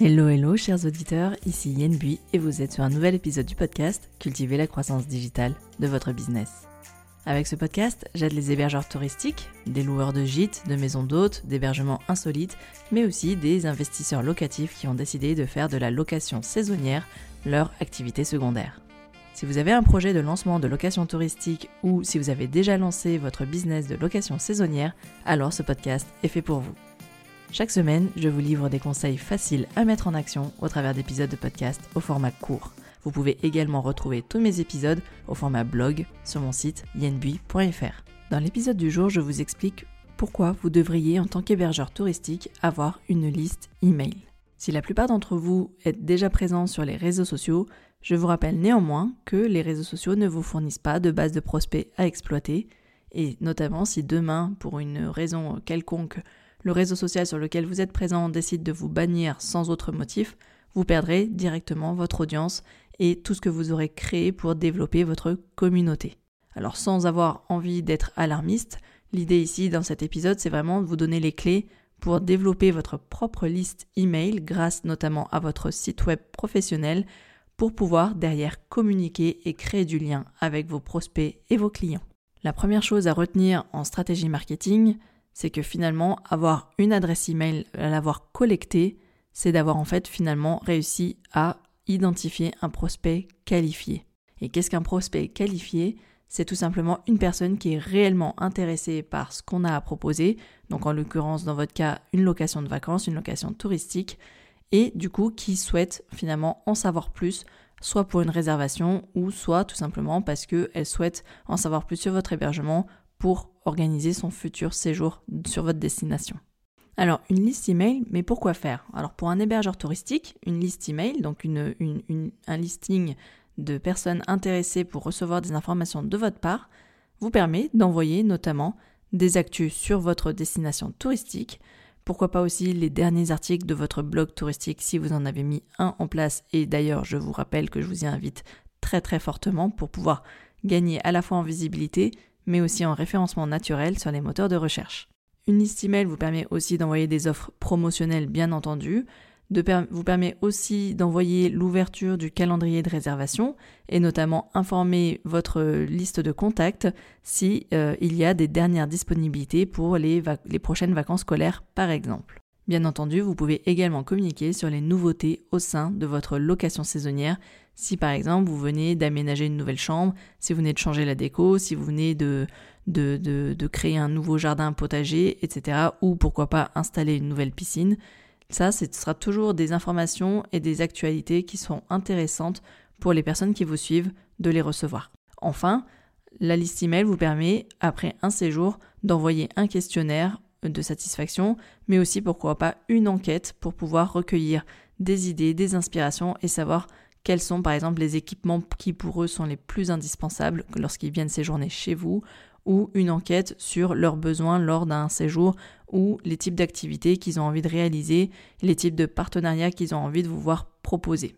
Hello hello chers auditeurs, ici Yen Bui et vous êtes sur un nouvel épisode du podcast Cultiver la croissance digitale de votre business. Avec ce podcast, j'aide les hébergeurs touristiques, des loueurs de gîtes, de maisons d'hôtes, d'hébergements insolites, mais aussi des investisseurs locatifs qui ont décidé de faire de la location saisonnière leur activité secondaire. Si vous avez un projet de lancement de location touristique ou si vous avez déjà lancé votre business de location saisonnière, alors ce podcast est fait pour vous. Chaque semaine, je vous livre des conseils faciles à mettre en action au travers d'épisodes de podcast au format court. Vous pouvez également retrouver tous mes épisodes au format blog sur mon site yenbui.fr. Dans l'épisode du jour, je vous explique pourquoi vous devriez en tant qu'hébergeur touristique avoir une liste email. Si la plupart d'entre vous êtes déjà présents sur les réseaux sociaux, je vous rappelle néanmoins que les réseaux sociaux ne vous fournissent pas de base de prospects à exploiter, et notamment si demain, pour une raison quelconque, le réseau social sur lequel vous êtes présent décide de vous bannir sans autre motif, vous perdrez directement votre audience et tout ce que vous aurez créé pour développer votre communauté. Alors sans avoir envie d'être alarmiste, l'idée ici dans cet épisode c'est vraiment de vous donner les clés pour développer votre propre liste email grâce notamment à votre site web professionnel pour pouvoir derrière communiquer et créer du lien avec vos prospects et vos clients. La première chose à retenir en stratégie marketing, c'est que finalement, avoir une adresse email, l'avoir collectée, c'est d'avoir en fait finalement réussi à identifier un prospect qualifié. Et qu'est-ce qu'un prospect qualifié? C'est tout simplement une personne qui est réellement intéressée par ce qu'on a à proposer, donc en l'occurrence dans votre cas une location de vacances, une location touristique, et du coup qui souhaite finalement en savoir plus, soit pour une réservation ou soit tout simplement parce qu'elle souhaite en savoir plus sur votre hébergement pour organiser son futur séjour sur votre destination. Alors, une liste email, mais pourquoi faire? Alors, pour un hébergeur touristique, une liste email, donc une, un listing de personnes intéressées pour recevoir des informations de votre part, vous permet d'envoyer notamment des actus sur votre destination touristique, pourquoi pas aussi les derniers articles de votre blog touristique si vous en avez mis un en place, et d'ailleurs je vous rappelle que je vous y invite très très fortement pour pouvoir gagner à la fois en visibilité, mais aussi en référencement naturel sur les moteurs de recherche. Une liste email vous permet aussi d'envoyer des offres promotionnelles bien entendu, vous permet aussi d'envoyer l'ouverture du calendrier de réservation et notamment informer votre liste de contacts si euh, il y a des dernières disponibilités pour les prochaines vacances scolaires par exemple. Bien entendu, vous pouvez également communiquer sur les nouveautés au sein de votre location saisonnière si par exemple vous venez d'aménager une nouvelle chambre, si vous venez de changer la déco, si vous venez de, créer un nouveau jardin potager, etc. Ou pourquoi pas installer une nouvelle piscine. Ça, ce sera toujours des informations et des actualités qui sont intéressantes pour les personnes qui vous suivent de les recevoir. Enfin, la liste email vous permet, après un séjour, d'envoyer un questionnaire de satisfaction, mais aussi pourquoi pas une enquête pour pouvoir recueillir des idées, des inspirations et savoir quels sont par exemple les équipements qui pour eux sont les plus indispensables lorsqu'ils viennent séjourner chez vous, ou une enquête sur leurs besoins lors d'un séjour, ou les types d'activités qu'ils ont envie de réaliser, les types de partenariats qu'ils ont envie de vous voir proposer.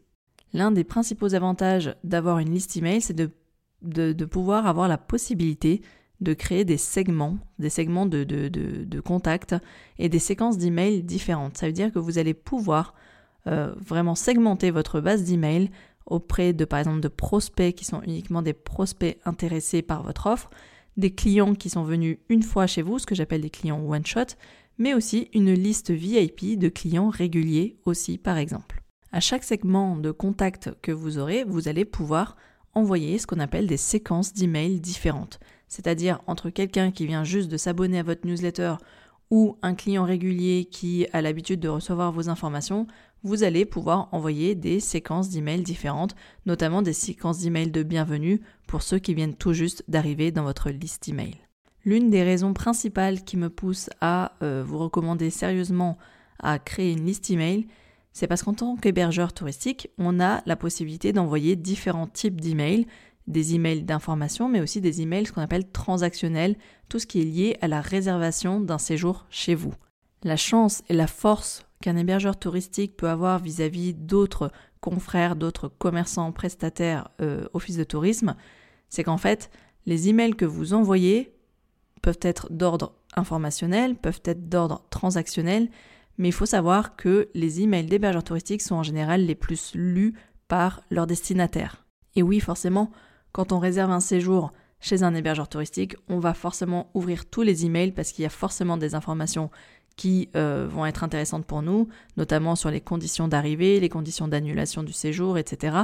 L'un des principaux avantages d'avoir une liste email, c'est de, pouvoir avoir la possibilité de créer des segments, des segments de, de, de contacts et des séquences d'emails différentes. Ça veut dire que vous allez pouvoir euh, vraiment segmenter votre base d'email auprès de par exemple de prospects qui sont uniquement des prospects intéressés par votre offre, des clients qui sont venus une fois chez vous, ce que j'appelle des clients one shot, mais aussi une liste VIP de clients réguliers aussi par exemple. À chaque segment de contact que vous aurez, vous allez pouvoir envoyer ce qu'on appelle des séquences d'emails différentes. C'est-à-dire entre quelqu'un qui vient juste de s'abonner à votre newsletter ou un client régulier qui a l'habitude de recevoir vos informations, vous allez pouvoir envoyer des séquences d'emails différentes, notamment des séquences d'emails de bienvenue pour ceux qui viennent tout juste d'arriver dans votre liste email. L'une des raisons principales qui me pousse à euh, vous recommander sérieusement à créer une liste email, c'est parce qu'en tant qu'hébergeur touristique, on a la possibilité d'envoyer différents types d'emails, des emails d'information, mais aussi des emails ce qu'on appelle transactionnels, tout ce qui est lié à la réservation d'un séjour chez vous. La chance et la force qu'un hébergeur touristique peut avoir vis-à-vis d'autres confrères, d'autres commerçants, prestataires, euh, office de tourisme, c'est qu'en fait, les emails que vous envoyez peuvent être d'ordre informationnel, peuvent être d'ordre transactionnel, mais il faut savoir que les emails d'hébergeurs touristiques sont en général les plus lus par leurs destinataires. Et oui, forcément, quand on réserve un séjour chez un hébergeur touristique, on va forcément ouvrir tous les emails parce qu'il y a forcément des informations qui euh, vont être intéressantes pour nous, notamment sur les conditions d'arrivée, les conditions d'annulation du séjour, etc.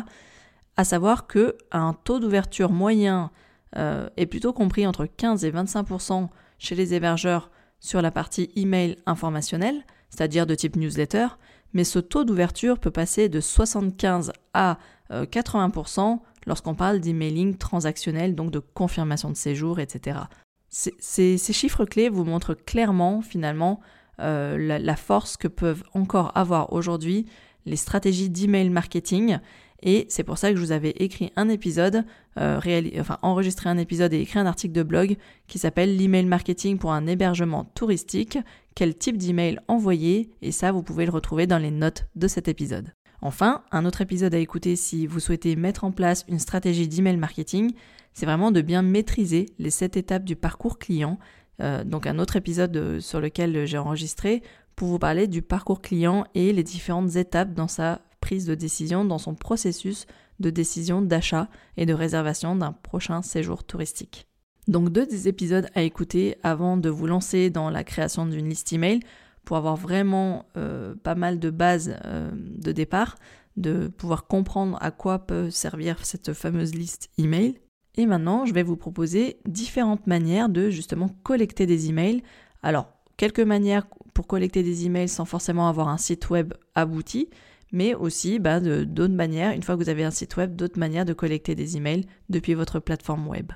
À savoir que un taux d'ouverture moyen euh, est plutôt compris entre 15 et 25% chez les hébergeurs sur la partie email informationnel, c'est-à-dire de type newsletter, mais ce taux d'ouverture peut passer de 75 à 80% euh, lorsqu'on parle d'emailing transactionnel, donc de confirmation de séjour, etc. Ces, chiffres clés vous montrent clairement finalement euh, la, force que peuvent encore avoir aujourd'hui les stratégies d'email marketing. Et c'est pour ça que je vous avais écrit un épisode, euh, enfin enregistré un épisode et écrit un article de blog qui s'appelle l'email marketing pour un hébergement touristique. Quel type d'email envoyer? Et ça, vous pouvez le retrouver dans les notes de cet épisode. Enfin, un autre épisode à écouter si vous souhaitez mettre en place une stratégie d'email marketing, c'est vraiment de bien maîtriser les sept étapes du parcours client. Euh, donc un autre épisode euh, sur lequel j'ai enregistré pour vous parler du parcours client et les différentes étapes dans sa prise de décision, dans son processus de décision d'achat et de réservation d'un prochain séjour touristique. Donc deux des épisodes à écouter avant de vous lancer dans la création d'une liste email pour avoir vraiment euh, pas mal de bases euh, de départ, de pouvoir comprendre à quoi peut servir cette fameuse liste email. Et maintenant, je vais vous proposer différentes manières de justement collecter des emails. Alors, quelques manières pour collecter des emails sans forcément avoir un site web abouti, mais aussi bah, d'autres manières, une fois que vous avez un site web, d'autres manières de collecter des emails depuis votre plateforme web.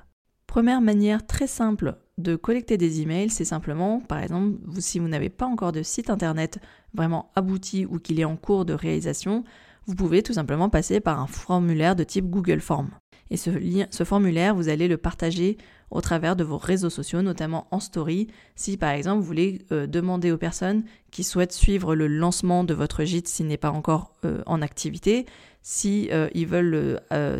Première manière très simple de collecter des emails, c'est simplement, par exemple, si vous n'avez pas encore de site internet vraiment abouti ou qu'il est en cours de réalisation, vous pouvez tout simplement passer par un formulaire de type Google Form. Et ce, formulaire, vous allez le partager au travers de vos réseaux sociaux, notamment en story. Si par exemple vous voulez euh, demander aux personnes qui souhaitent suivre le lancement de votre gîte s'il n'est pas encore euh, en activité, euh,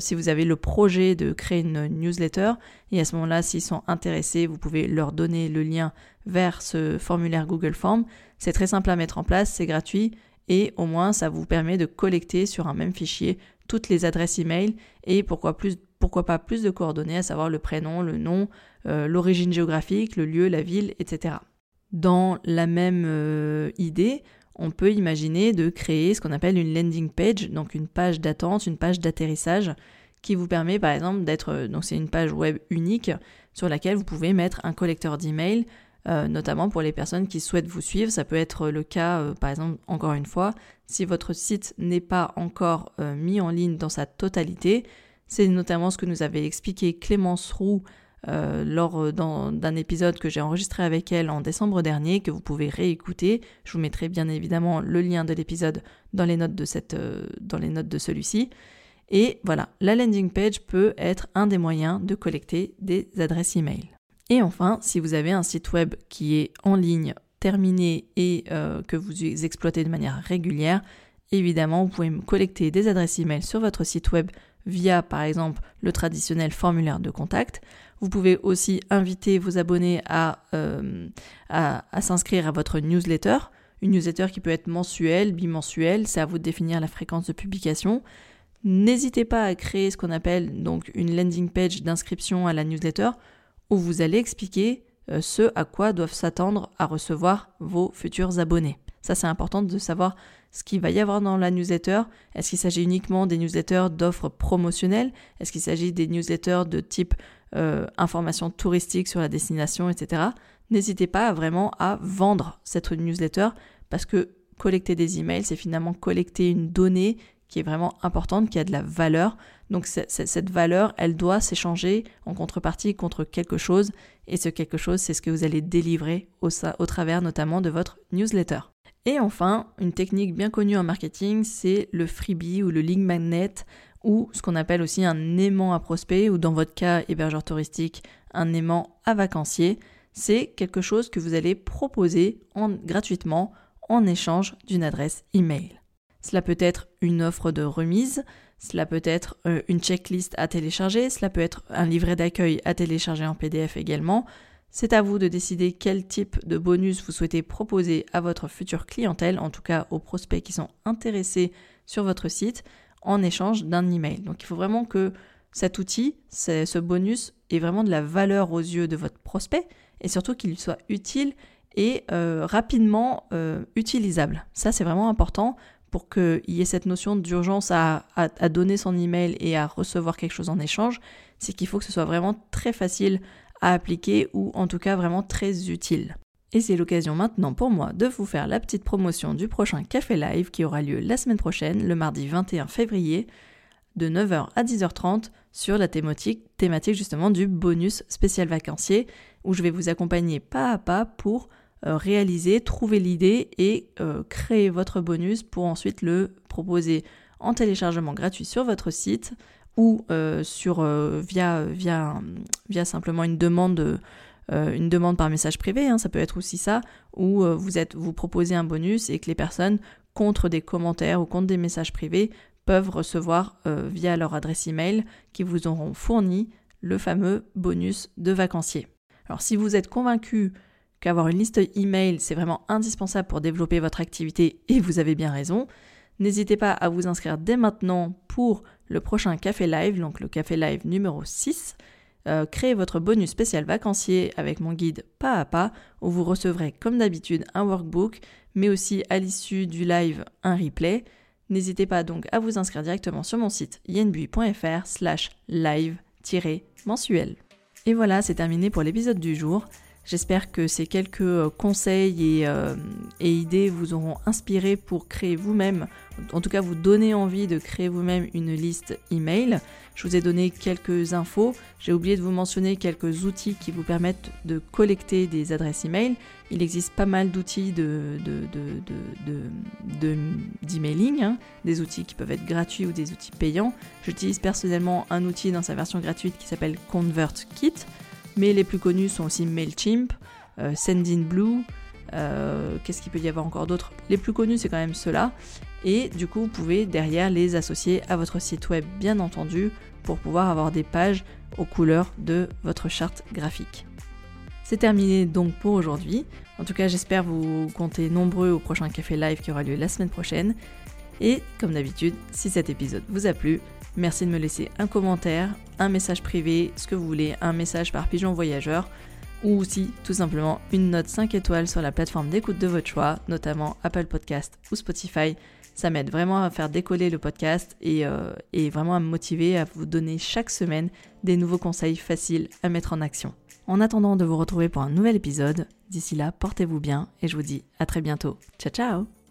si vous avez le projet de créer une newsletter, et à ce moment-là, s'ils sont intéressés, vous pouvez leur donner le lien vers ce formulaire Google Form. C'est très simple à mettre en place, c'est gratuit et au moins ça vous permet de collecter sur un même fichier toutes les adresses email et pourquoi, pas plus de coordonnées, à savoir le prénom, le nom, euh, l'origine géographique, le lieu, la ville, etc. Dans la même euh, idée, on peut imaginer de créer ce qu'on appelle une landing page, donc une page d'attente, une page d'atterrissage qui vous permet par exemple d'être, euh, donc c'est une page web unique sur laquelle vous pouvez mettre un collecteur d'email, euh, notamment pour les personnes qui souhaitent vous suivre. Ça peut être le cas, euh, par exemple, encore une fois, si votre site n'est pas encore euh, mis en ligne dans sa totalité. C'est notamment ce que nous avait expliqué Clémence Roux lors d'un épisode que j'ai enregistré avec elle en décembre dernier, que vous pouvez réécouter. Je vous mettrai bien évidemment le lien de l'épisode dans les notes de, dans les notes de celui-ci. Et voilà, la landing page peut être un des moyens de collecter des adresses e-mail. Et enfin, si vous avez un site web qui est en ligne, terminé et euh, que vous exploitez de manière régulière, évidemment, vous pouvez collecter des adresses e-mail sur votre site web via, par exemple, le traditionnel formulaire de contact. Vous pouvez aussi inviter vos abonnés à, euh, à, à s'inscrire à votre newsletter. Une newsletter qui peut être mensuelle, bimensuelle, c'est à vous de définir la fréquence de publication. N'hésitez pas à créer ce qu'on appelle donc une landing page d'inscription à la newsletter où vous allez expliquer euh, ce à quoi doivent s'attendre à recevoir vos futurs abonnés. Ça, c'est important de savoir ce qu'il va y avoir dans la newsletter. Est-ce qu'il s'agit uniquement des newsletters d'offres promotionnelles? Est-ce qu'il s'agit des newsletters de type euh, information touristique sur la destination, etc. N'hésitez pas vraiment à vendre cette newsletter parce que collecter des emails, c'est finalement collecter une donnée qui est vraiment importante, qui a de la valeur. Donc cette valeur, elle doit s'échanger en contrepartie contre quelque chose, et ce quelque chose, c'est ce que vous allez délivrer au, travers notamment de votre newsletter. Et enfin, une technique bien connue en marketing, c'est le freebie ou le link magnet, ou ce qu'on appelle aussi un aimant à prospect, ou dans votre cas, hébergeur touristique, un aimant à vacancier. C'est quelque chose que vous allez proposer en, gratuitement en échange d'une adresse email. Cela peut être une offre de remise, cela peut être euh, une checklist à télécharger, cela peut être un livret d'accueil à télécharger en PDF également. C'est à vous de décider quel type de bonus vous souhaitez proposer à votre future clientèle, en tout cas aux prospects qui sont intéressés sur votre site, en échange d'un email. Donc il faut vraiment que cet outil, ce bonus, ait vraiment de la valeur aux yeux de votre prospect et surtout qu'il soit utile et euh, rapidement euh, utilisable. Ça c'est vraiment important pour qu'il y ait cette notion d'urgence à, donner son email et à recevoir quelque chose en échange, c'est qu'il faut que ce soit vraiment très facile à appliquer ou en tout cas vraiment très utile. Et c'est l'occasion maintenant pour moi de vous faire la petite promotion du prochain Café Live qui aura lieu la semaine prochaine, le mardi 21 février, de 9h à 10h30 sur la thématique, thématique justement du bonus spécial vacancier où je vais vous accompagner pas à pas pour réaliser, trouver l'idée et euh, créer votre bonus pour ensuite le proposer en téléchargement gratuit sur votre site ou euh, sur, euh, via, via, via simplement une demande, euh, une demande par message privé, hein, ça peut être aussi ça, où vous, êtes, vous proposez un bonus et que les personnes, contre des commentaires ou contre des messages privés, peuvent recevoir via leur adresse email qui vous auront fourni le fameux bonus de vacancier. Alors si vous êtes convaincu qu'avoir une liste email c'est vraiment indispensable pour développer votre activité et vous avez bien raison, N'hésitez pas à vous inscrire dès maintenant pour le prochain Café Live, donc le Café Live numéro 6. Euh, créez votre bonus spécial vacancier avec mon guide pas à pas où vous recevrez comme d'habitude un workbook mais aussi à l'issue du live un replay. N'hésitez pas donc à vous inscrire directement sur mon site yenbui.fr slash live-mensuel. Et voilà, c'est terminé pour l'épisode du jour. J'espère que ces quelques euh, conseils euh, et, idées vous auront inspiré pour créer vous-même, en tout cas vous donner envie de créer vous-même une liste email. Je vous ai donné quelques infos. J'ai oublié de vous mentionner quelques outils qui vous permettent de collecter des adresses email. Il existe pas mal d'outils de, d'emailing, hein, des outils qui peuvent être gratuits ou des outils payants. J'utilise personnellement un outil dans sa version gratuite qui s'appelle ConvertKit mais les plus connus sont aussi MailChimp, euh, Sendinblue, euh, qu'est-ce qu'il peut y avoir encore d'autres? Les plus connus, c'est quand même ceux-là. Et du coup, vous pouvez derrière les associer à votre site web, bien entendu, pour pouvoir avoir des pages aux couleurs de votre charte graphique. C'est terminé donc pour aujourd'hui. En tout cas, j'espère vous compter nombreux au prochain café live qui aura lieu la semaine prochaine. Et comme d'habitude, si cet épisode vous a plu, Merci de me laisser un commentaire, un message privé, ce que vous voulez, un message par pigeon voyageur ou aussi tout simplement une note 5 étoiles sur la plateforme d'écoute de votre choix, notamment Apple Podcast ou Spotify. Ça m'aide vraiment à faire décoller le podcast et, euh, et, vraiment à me motiver à vous donner chaque semaine des nouveaux conseils faciles à mettre en action. En attendant de vous retrouver pour un nouvel épisode, d'ici là, portez-vous bien et je vous dis à très bientôt. Ciao ciao